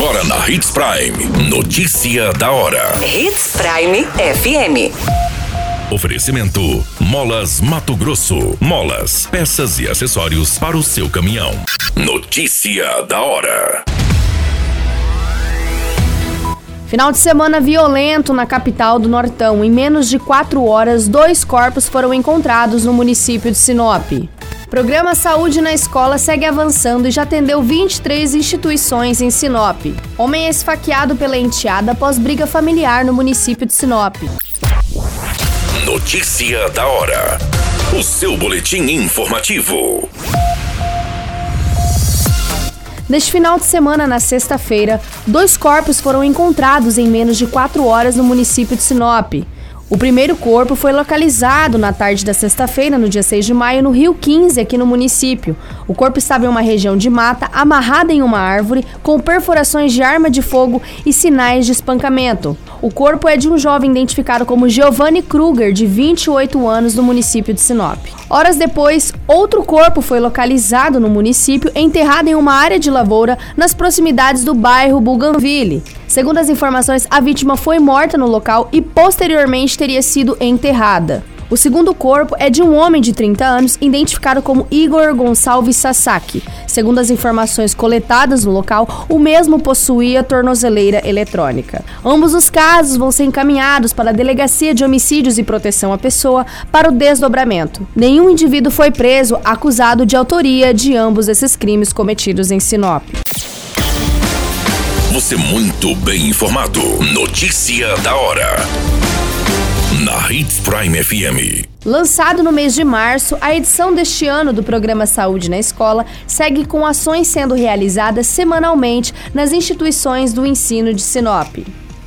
Agora na Hits Prime. Notícia da hora. Hits Prime FM. Oferecimento: Molas Mato Grosso. Molas, peças e acessórios para o seu caminhão. Notícia da hora. Final de semana violento na capital do Nortão. Em menos de quatro horas, dois corpos foram encontrados no município de Sinop. Programa Saúde na Escola segue avançando e já atendeu 23 instituições em Sinop. Homem é esfaqueado pela enteada após briga familiar no município de Sinop. Notícia da hora. O seu boletim informativo. Neste final de semana, na sexta-feira, dois corpos foram encontrados em menos de quatro horas no município de Sinop. O primeiro corpo foi localizado na tarde da sexta-feira, no dia 6 de maio, no Rio 15, aqui no município. O corpo estava em uma região de mata, amarrado em uma árvore, com perfurações de arma de fogo e sinais de espancamento. O corpo é de um jovem identificado como Giovanni Kruger, de 28 anos, do município de Sinop. Horas depois, outro corpo foi localizado no município, enterrado em uma área de lavoura nas proximidades do bairro Bougainville. Segundo as informações, a vítima foi morta no local e posteriormente teria sido enterrada. O segundo corpo é de um homem de 30 anos, identificado como Igor Gonçalves Sasaki. Segundo as informações coletadas no local, o mesmo possuía tornozeleira eletrônica. Ambos os casos vão ser encaminhados para a Delegacia de Homicídios e Proteção à Pessoa para o desdobramento. Nenhum indivíduo foi preso acusado de autoria de ambos esses crimes cometidos em Sinop. Você muito bem informado. Notícia da hora. Na Hits Prime FM. Lançado no mês de março, a edição deste ano do programa Saúde na Escola segue com ações sendo realizadas semanalmente nas instituições do ensino de Sinop.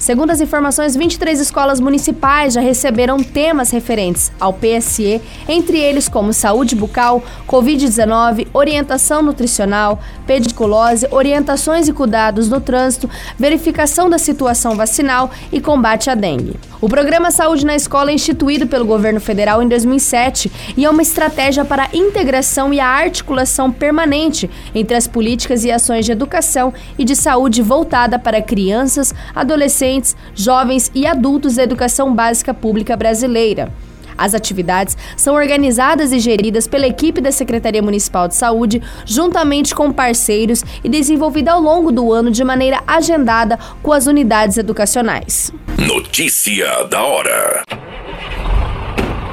Segundo as informações, 23 escolas municipais já receberam temas referentes ao PSE, entre eles como saúde bucal, Covid-19, orientação nutricional, pediculose, orientações e cuidados no trânsito, verificação da situação vacinal e combate à dengue. O programa Saúde na Escola é instituído pelo governo federal em 2007 e é uma estratégia para a integração e a articulação permanente entre as políticas e ações de educação e de saúde voltada para crianças, adolescentes, jovens e adultos da educação básica pública brasileira. As atividades são organizadas e geridas pela equipe da Secretaria Municipal de Saúde, juntamente com parceiros e desenvolvida ao longo do ano de maneira agendada com as unidades educacionais. Notícia da hora.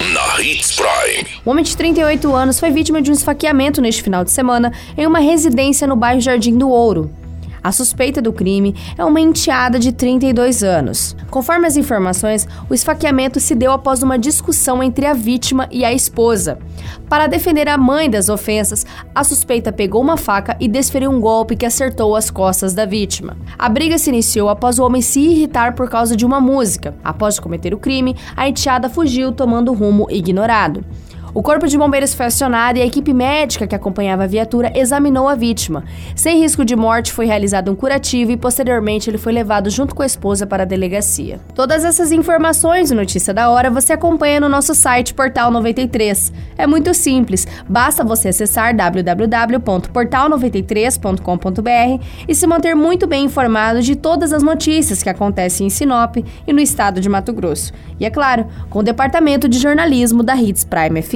na Hits Prime. Um homem de 38 anos foi vítima de um esfaqueamento neste final de semana em uma residência no bairro Jardim do Ouro. A suspeita do crime é uma enteada de 32 anos. Conforme as informações, o esfaqueamento se deu após uma discussão entre a vítima e a esposa. Para defender a mãe das ofensas, a suspeita pegou uma faca e desferiu um golpe que acertou as costas da vítima. A briga se iniciou após o homem se irritar por causa de uma música. Após cometer o crime, a enteada fugiu tomando rumo ignorado. O corpo de bombeiros foi acionado e a equipe médica que acompanhava a viatura examinou a vítima. Sem risco de morte, foi realizado um curativo e posteriormente ele foi levado junto com a esposa para a delegacia. Todas essas informações e notícia da hora você acompanha no nosso site Portal 93. É muito simples, basta você acessar www.portal93.com.br e se manter muito bem informado de todas as notícias que acontecem em Sinop e no estado de Mato Grosso. E é claro, com o departamento de jornalismo da Hits Prime